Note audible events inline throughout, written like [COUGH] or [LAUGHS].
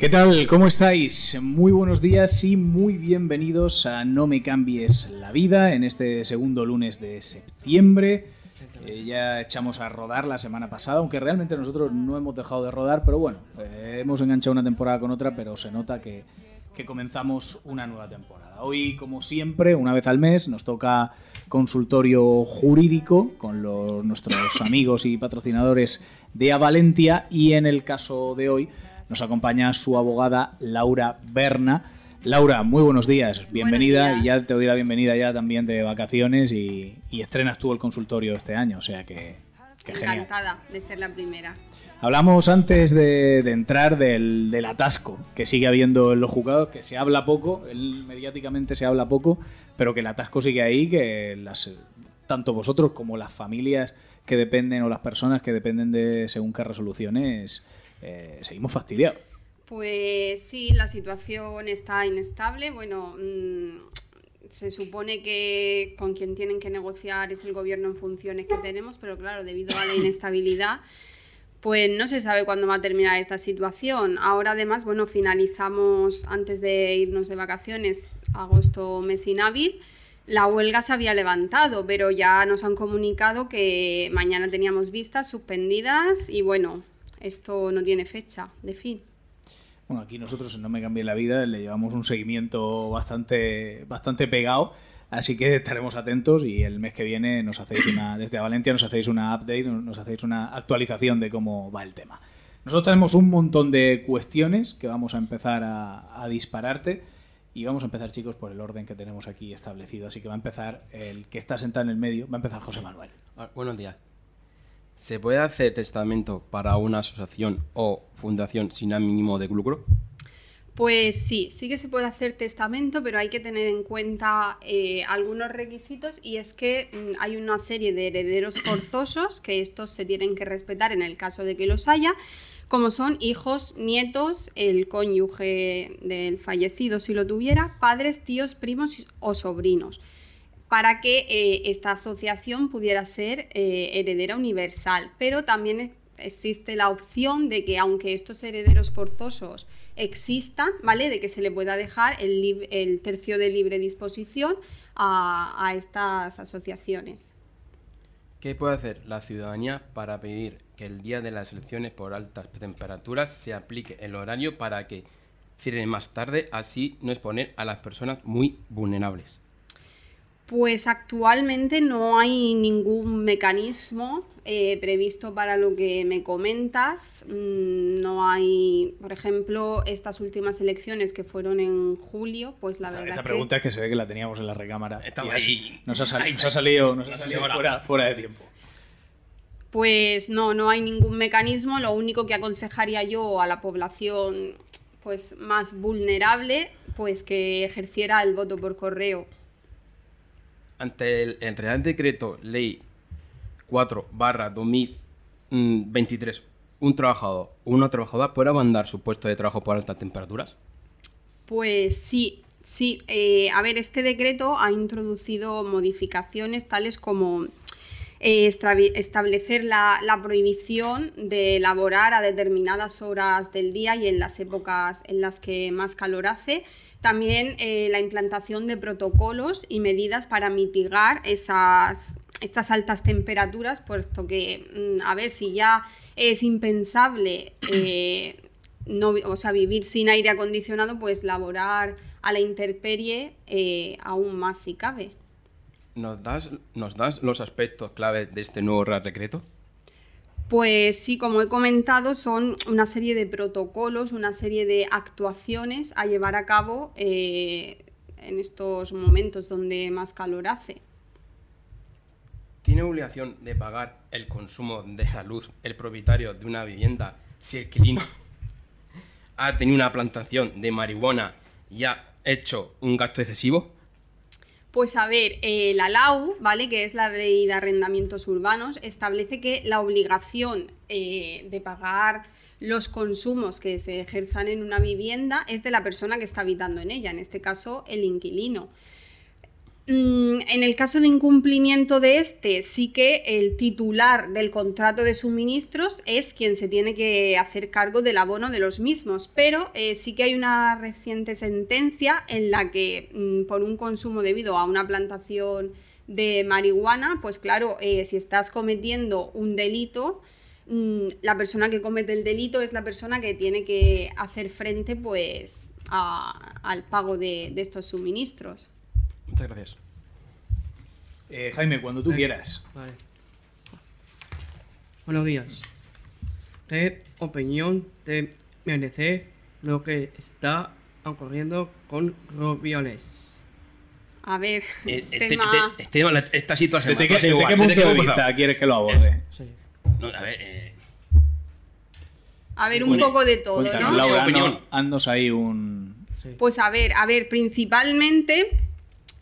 ¿Qué tal? ¿Cómo estáis? Muy buenos días y muy bienvenidos a No me cambies la vida en este segundo lunes de septiembre. Eh, ya echamos a rodar la semana pasada, aunque realmente nosotros no hemos dejado de rodar, pero bueno, eh, hemos enganchado una temporada con otra, pero se nota que, que comenzamos una nueva temporada. Hoy, como siempre, una vez al mes, nos toca consultorio jurídico con los, nuestros amigos y patrocinadores de Avalentia y en el caso de hoy nos acompaña su abogada Laura Berna. Laura, muy buenos días, bienvenida Buenos y ya te doy la bienvenida ya también de vacaciones y, y estrenas tú el consultorio este año, o sea que, que genial. Encantada de ser la primera. Hablamos antes de, de entrar del, del atasco que sigue habiendo en los juzgados, que se habla poco, él mediáticamente se habla poco, pero que el atasco sigue ahí, que las, tanto vosotros como las familias que dependen o las personas que dependen de según qué resoluciones, eh, seguimos fastidiados. Pues sí, la situación está inestable. Bueno, mm, se supone que con quien tienen que negociar es el gobierno en funciones que tenemos, pero claro, debido a la inestabilidad, pues no se sabe cuándo va a terminar esta situación. Ahora además, bueno, finalizamos antes de irnos de vacaciones, agosto mes inhábil. La huelga se había levantado, pero ya nos han comunicado que mañana teníamos vistas suspendidas y bueno, esto no tiene fecha de fin. Bueno, aquí nosotros en No Me Cambie la Vida le llevamos un seguimiento bastante, bastante pegado, así que estaremos atentos y el mes que viene nos hacéis una, [COUGHS] desde Valencia nos hacéis una update, nos hacéis una actualización de cómo va el tema. Nosotros tenemos un montón de cuestiones que vamos a empezar a, a dispararte y vamos a empezar, chicos, por el orden que tenemos aquí establecido. Así que va a empezar el que está sentado en el medio, va a empezar José Manuel. Ah, Buenos días. ¿Se puede hacer testamento para una asociación o fundación sin ánimo de lucro? Pues sí, sí que se puede hacer testamento, pero hay que tener en cuenta eh, algunos requisitos y es que mm, hay una serie de herederos forzosos que estos se tienen que respetar en el caso de que los haya, como son hijos, nietos, el cónyuge del fallecido si lo tuviera, padres, tíos, primos o sobrinos para que eh, esta asociación pudiera ser eh, heredera universal. Pero también existe la opción de que aunque estos herederos forzosos existan, ¿vale? De que se le pueda dejar el, el tercio de libre disposición a, a estas asociaciones. ¿Qué puede hacer la ciudadanía para pedir que el día de las elecciones por altas temperaturas se aplique el horario para que cierren más tarde, así no exponer a las personas muy vulnerables? Pues actualmente no hay ningún mecanismo eh, previsto para lo que me comentas. Mm, No hay, por ejemplo, estas últimas elecciones que fueron en julio, pues la Esa, verdad esa que- pregunta es que se ve que la teníamos en la recámara. Estaba ahí. Nos ha, sali- Ahí, nos ha salido, nos ha salido fuera, fuera de tiempo. Pues no, no hay ningún mecanismo. Lo único que aconsejaría yo a la población pues más vulnerable, pues que ejerciera el voto por correo. Ante el, Real Decreto Ley 4 barra 2023, un trabajador o una trabajadora puede abandonar su puesto de trabajo por altas temperaturas. Pues sí, sí. eh, a ver, este decreto ha introducido modificaciones tales como eh, establecer la, la prohibición de laborar a determinadas horas del día y en las épocas en las que más calor hace. También eh, la implantación de protocolos y medidas para mitigar esas, estas altas temperaturas, puesto que, mm, a ver, si ya es impensable eh, no, o sea, vivir sin aire acondicionado, pues laborar a la intemperie eh, aún más si cabe. ¿Nos das, ¿Nos das los aspectos clave de este nuevo Real Decreto? Pues sí, como he comentado, son una serie de protocolos, una serie de actuaciones a llevar a cabo eh, en estos momentos donde más calor hace. ¿tiene obligación de pagar el consumo de la luz el propietario de una vivienda si el inquilino [LAUGHS] ha tenido una plantación de marihuana y ha hecho un gasto excesivo? Pues a ver, eh, la LAU, ¿vale? Que es la ley de arrendamientos urbanos, establece que la obligación eh, de pagar los consumos que se ejerzan en una vivienda es de la persona que está habitando en ella, en este caso el inquilino. Mm, en el caso de incumplimiento de este, sí que el titular del contrato de suministros es quien se tiene que hacer cargo del abono de los mismos, pero eh, sí que hay una reciente sentencia en la que mm, por un consumo debido a una plantación de marihuana, pues claro, eh, si estás cometiendo un delito, mm, la persona que comete el delito es la persona que tiene que hacer frente pues al pago de estos suministros. Muchas gracias. Eh, Jaime, cuando tú quieras. Vale. Buenos días. ¿Qué opinión te merece lo que está ocurriendo con Rubiales? A ver, Eh, este- tema... este- este- esta situación ¿Desde me qué, desde punto de vista quieres que lo aborde? Sí. No, a ver, eh, A ver, un Bueno, poco de todo, ¿no? Laura, ¿Qué no, opinión? haznos ahí un... Sí. Pues a ver, a ver, principalmente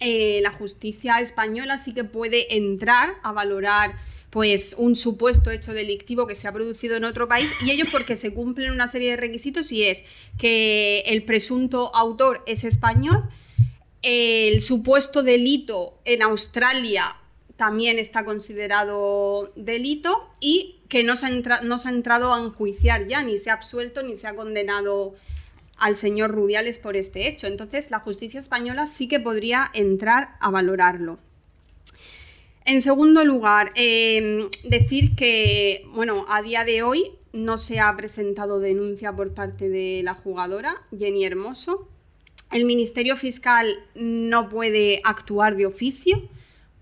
eh, la justicia española sí que puede entrar a valorar pues un supuesto hecho delictivo que se ha producido en otro país y ello porque se cumplen una serie de requisitos y es que el presunto autor es español, el supuesto delito en Australia también está considerado delito y que no se, ha no se ha entrado a enjuiciar ya, ni se ha absuelto ni se ha condenado al señor Rubiales por este hecho. Entonces, la justicia española sí que podría entrar a valorarlo. En segundo lugar, eh, decir que, bueno, a día de hoy no se ha presentado denuncia por parte de la jugadora, Jenny Hermoso. El Ministerio Fiscal no puede actuar de oficio,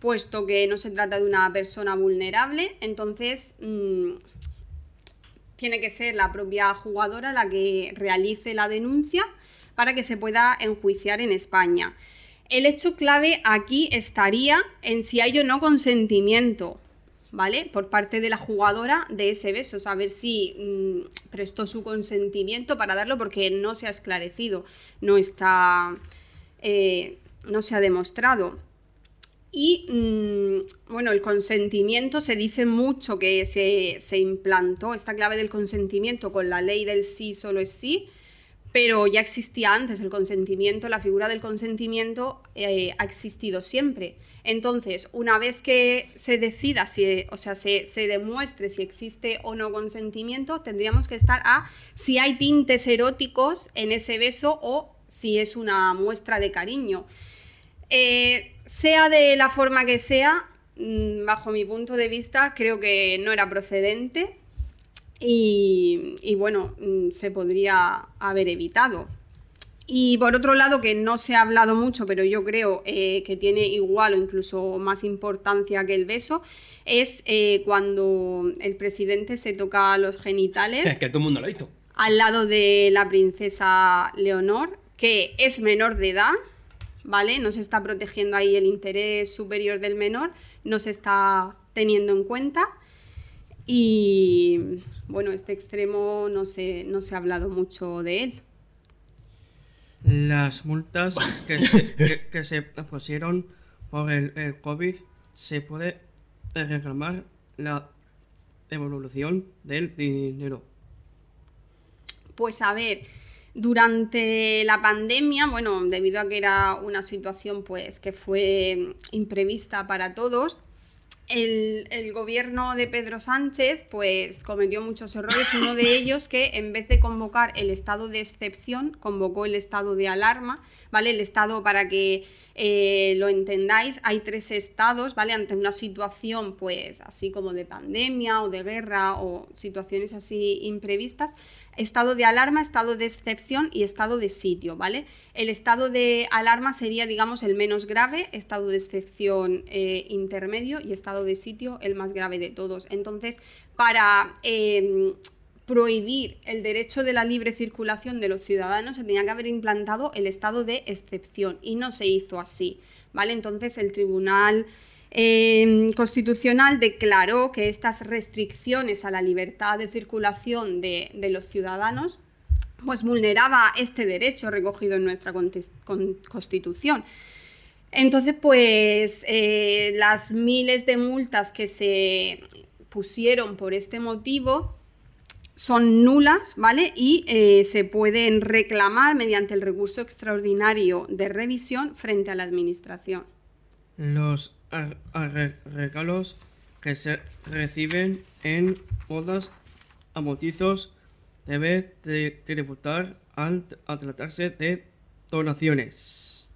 puesto que no se trata de una persona vulnerable. Entonces, mm, tiene que ser la propia jugadora la que realice la denuncia para que se pueda enjuiciar en España. El hecho clave aquí estaría en si hay o no consentimiento, ¿vale? Por parte de la jugadora de ese beso, saber si mm, prestó su consentimiento para darlo porque no se ha esclarecido, no está, eh, no se ha demostrado. Y mm, bueno, el consentimiento se dice mucho que se, se implantó esta clave del consentimiento con la ley del sí solo es sí, pero ya existía antes el consentimiento, la figura del consentimiento eh, ha existido siempre. Entonces, una vez que se decida, si, o sea, se, se demuestre si existe o no consentimiento, tendríamos que estar a si hay tintes eróticos en ese beso o si es una muestra de cariño. Eh, sea de la forma que sea, mm, bajo mi punto de vista, creo que no era procedente y, y bueno, mm, se podría haber evitado. Y por otro lado, que no se ha hablado mucho, pero yo creo eh, que tiene igual o incluso más importancia que el beso, es eh, cuando el presidente se toca los genitales [LAUGHS] es que todo el mundo lo ha visto. al lado de la princesa Leonor, que es menor de edad, ¿vale? No se está protegiendo ahí el interés superior del menor, no se está teniendo en cuenta. Y bueno, este extremo no se, no se ha hablado mucho de él. Las multas que se, [LAUGHS] que, que se pusieron por el, el COVID se puede reclamar la devolución del dinero. Pues a ver, durante la pandemia, bueno, debido a que era una situación pues que fue imprevista para todos, el, el gobierno de Pedro Sánchez pues cometió muchos errores, uno de ellos que en vez de convocar el estado de excepción, convocó el estado de alarma, ¿vale? El estado, para que eh, lo entendáis, hay tres estados, ¿vale? Ante una situación pues así como de pandemia o de guerra o situaciones así imprevistas, estado de alarma, estado de excepción y estado de sitio, ¿vale? El estado de alarma sería, digamos, el menos grave, estado de excepción eh, intermedio y estado de sitio el más grave de todos. Entonces, para eh, prohibir el derecho de la libre circulación de los ciudadanos se tenía que haber implantado el estado de excepción y no se hizo así, ¿vale? Entonces el tribunal eh, Constitucional declaró que estas restricciones a la libertad de circulación de, los ciudadanos pues vulneraba este derecho recogido en nuestra Constitución. Entonces, pues eh, las miles de multas que se pusieron por este motivo son nulas, ¿vale? Y eh, se pueden reclamar mediante el recurso extraordinario de revisión frente a la Administración. Los arre- regalos que se reciben en bodas a bautizos debe de tributar al, al tratarse de donaciones.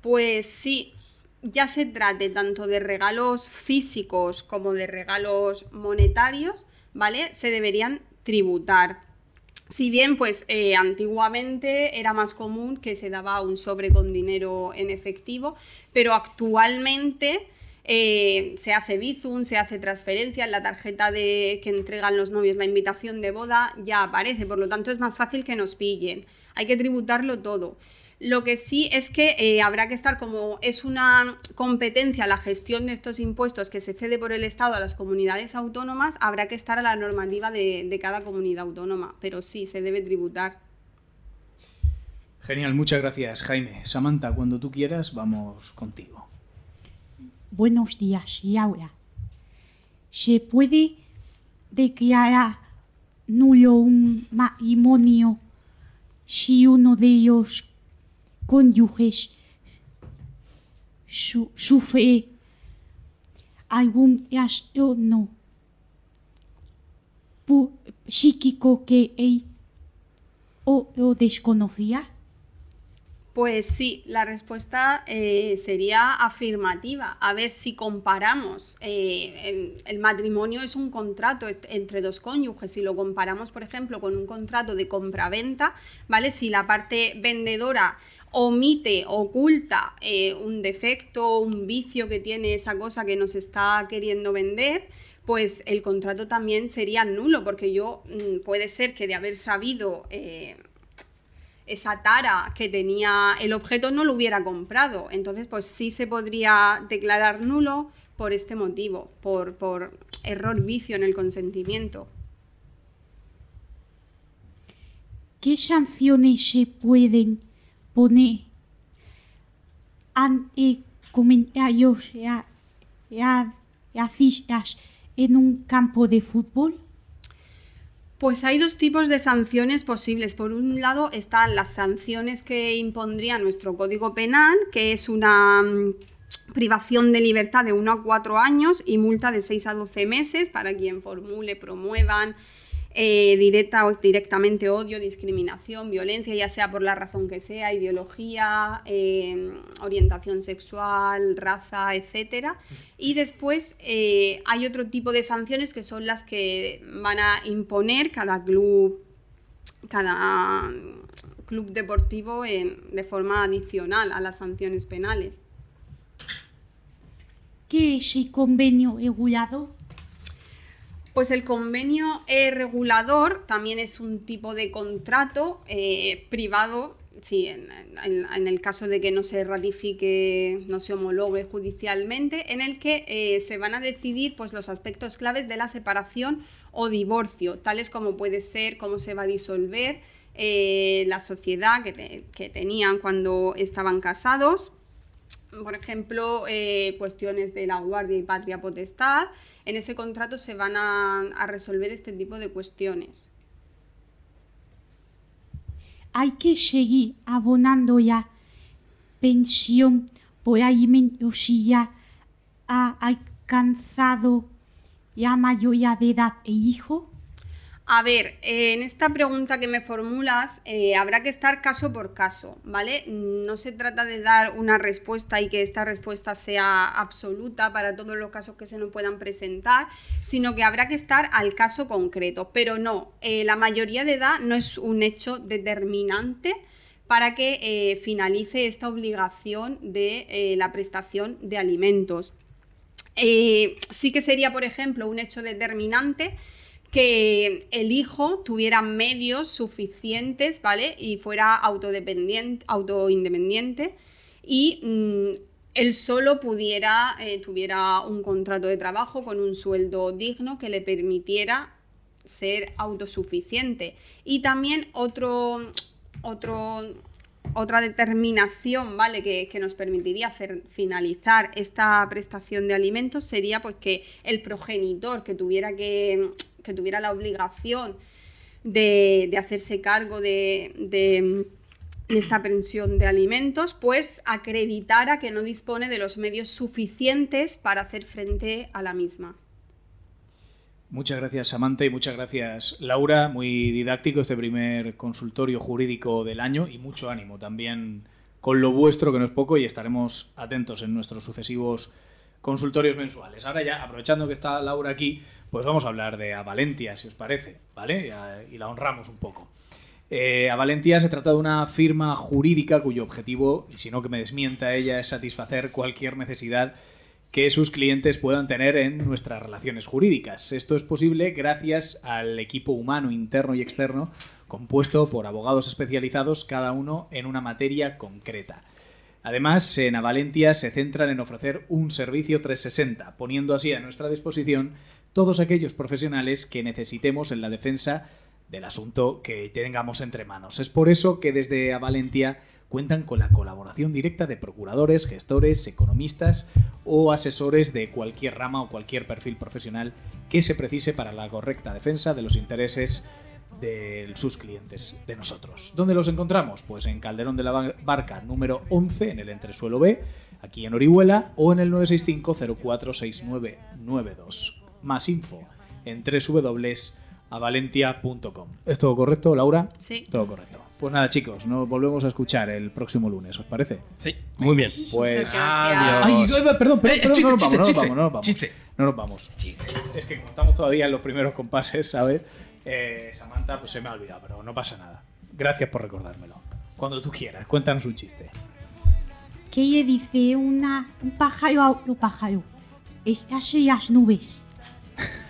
Pues sí, ya se trate tanto de regalos físicos como de regalos monetarios, ¿vale? Se deberían tributar. Si bien, pues eh, antiguamente era más común que se daba un sobre con dinero en efectivo, pero actualmente eh, se hace Bizum, se hace transferencia, en la tarjeta de, que entregan los novios, la invitación de boda, ya aparece, por lo tanto es más fácil que nos pillen. Hay que tributarlo todo. Lo que sí es que eh, habrá que estar, como es una competencia la gestión de estos impuestos que se cede por el Estado a las comunidades autónomas, habrá que estar a la normativa de, de cada comunidad autónoma, pero sí se debe tributar. Genial, muchas gracias, Jaime. Samantha, cuando tú quieras, vamos contigo. Buenos días. Y ahora, ¿se puede declarar nulo un matrimonio si uno de ellos cónyuges su- sufre algún trastorno psíquico que él o lo desconocía? Pues sí, la respuesta eh, sería afirmativa. A ver si comparamos. eh, el, el matrimonio es un contrato entre dos cónyuges. Si lo comparamos, por ejemplo, con un contrato de compraventa, ¿vale? Si la parte vendedora omite, oculta eh, un defecto, un vicio que tiene esa cosa que nos está queriendo vender, pues el contrato también sería nulo, porque yo mm, puede ser que de haber sabido eh, esa tara que tenía el objeto no lo hubiera comprado. Entonces, pues sí se podría declarar nulo por este motivo, por, por error vicio en el consentimiento. ¿Qué sanciones se pueden ante comentarios ra- ra- racistas en un campo de fútbol? Pues hay dos tipos de sanciones posibles. Por un lado están las sanciones que impondría nuestro Código Penal, que es una mm, privación de libertad de 1 a 4 años y multa de 6 a 12 meses para quien formule, promuevan eh, directa o directamente odio, discriminación, violencia, ya sea por la razón que sea, ideología, eh, orientación sexual, raza, etcétera. Y después eh, hay otro tipo de sanciones que son las que van a imponer cada club, cada club deportivo de forma adicional a las sanciones penales. ¿Qué es el convenio regulado? Pues el convenio eh, regulador también es un tipo de contrato eh, privado, sí, en, el caso de que no se ratifique, no se homologue judicialmente, en el que eh, se van a decidir pues, los aspectos claves de la separación o divorcio, tales como puede ser cómo se va a disolver la sociedad que, te- que tenían cuando estaban casados, por ejemplo, cuestiones de la guardia y patria potestad, en ese contrato se van a, resolver este tipo de cuestiones. Hay que seguir abonando ya pensión por alimentos si ya ha alcanzado la mayoría de edad e hijo. A ver, eh, en esta pregunta que me formulas eh, habrá que estar caso por caso, ¿vale? No se trata de dar una respuesta y que esta respuesta sea absoluta para todos los casos que se nos puedan presentar, sino que habrá que estar al caso concreto. Pero no, eh, la mayoría de edad no es un hecho determinante para que finalice esta obligación de la prestación de alimentos. Sí que sería, por ejemplo, un hecho determinante que el hijo tuviera medios suficientes, ¿vale? Y fuera autoindependiente y mm, él solo pudiera, eh, tuviera un contrato de trabajo con un sueldo digno que le permitiera ser autosuficiente. Y también otro, otro, otra determinación ¿vale? que, que nos permitiría finalizar esta prestación de alimentos sería pues, que el progenitor que tuviera, que, que tuviera la obligación de, hacerse cargo de, de esta pensión de alimentos, pues acreditara que no dispone de los medios suficientes para hacer frente a la misma. Muchas gracias Samantha y muchas gracias Laura, muy didáctico este primer consultorio jurídico del año y mucho ánimo también con lo vuestro que no es poco y estaremos atentos en nuestros sucesivos consultorios mensuales. Ahora ya, aprovechando que está Laura aquí, pues vamos a hablar de Avalentia, si os parece, ¿vale? Y la honramos un poco. Eh, a Valentía se trata de una firma jurídica cuyo objetivo, y si no que me desmienta ella, es satisfacer cualquier necesidad que sus clientes puedan tener en nuestras relaciones jurídicas. Esto es posible gracias al equipo humano interno y externo compuesto por abogados especializados, cada uno en una materia concreta. Además, en Avalentia se centran en ofrecer un servicio 360, poniendo así a nuestra disposición todos aquellos profesionales que necesitemos en la defensa del asunto que tengamos entre manos. Es por eso que desde Avalentia cuentan con la colaboración directa de procuradores, gestores, economistas o asesores de cualquier rama o cualquier perfil profesional que se precise para la correcta defensa de los intereses de sus clientes, de nosotros. ¿Dónde los encontramos? Pues en Calderón de la Barca número 11, en el entresuelo B, aquí en Orihuela, o en el 965-046992. Más info en www a valentia.com. ¿Es todo correcto, Laura? Sí. Todo correcto. Pues nada, chicos, nos volvemos a escuchar el próximo lunes, ¿os parece? Sí, muy bien. Pues. Adiós. Ay, perdón, perdón, Eh, perdón, chiste, no nos vamos, no nos chiste, vamos, no nos vamos. chiste. No nos vamos. Chiste. Es que como estamos todavía en los primeros compases, ¿sabes? Eh, Samantha, pues se me ha olvidado, pero no pasa nada. Gracias por recordármelo. Cuando tú quieras, cuéntanos un chiste. ¿Qué le dice una, un pájaro a otro pájaro? Es hacia las nubes. [LAUGHS]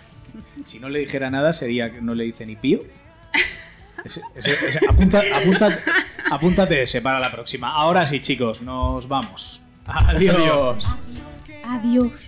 Si no le dijera nada, sería que no le dice ni pío. Ese- ese- ese- apunta- apunta- apúntate ese para la próxima. Ahora sí, chicos, nos vamos. [LAUGHS] Adiós. Adiós.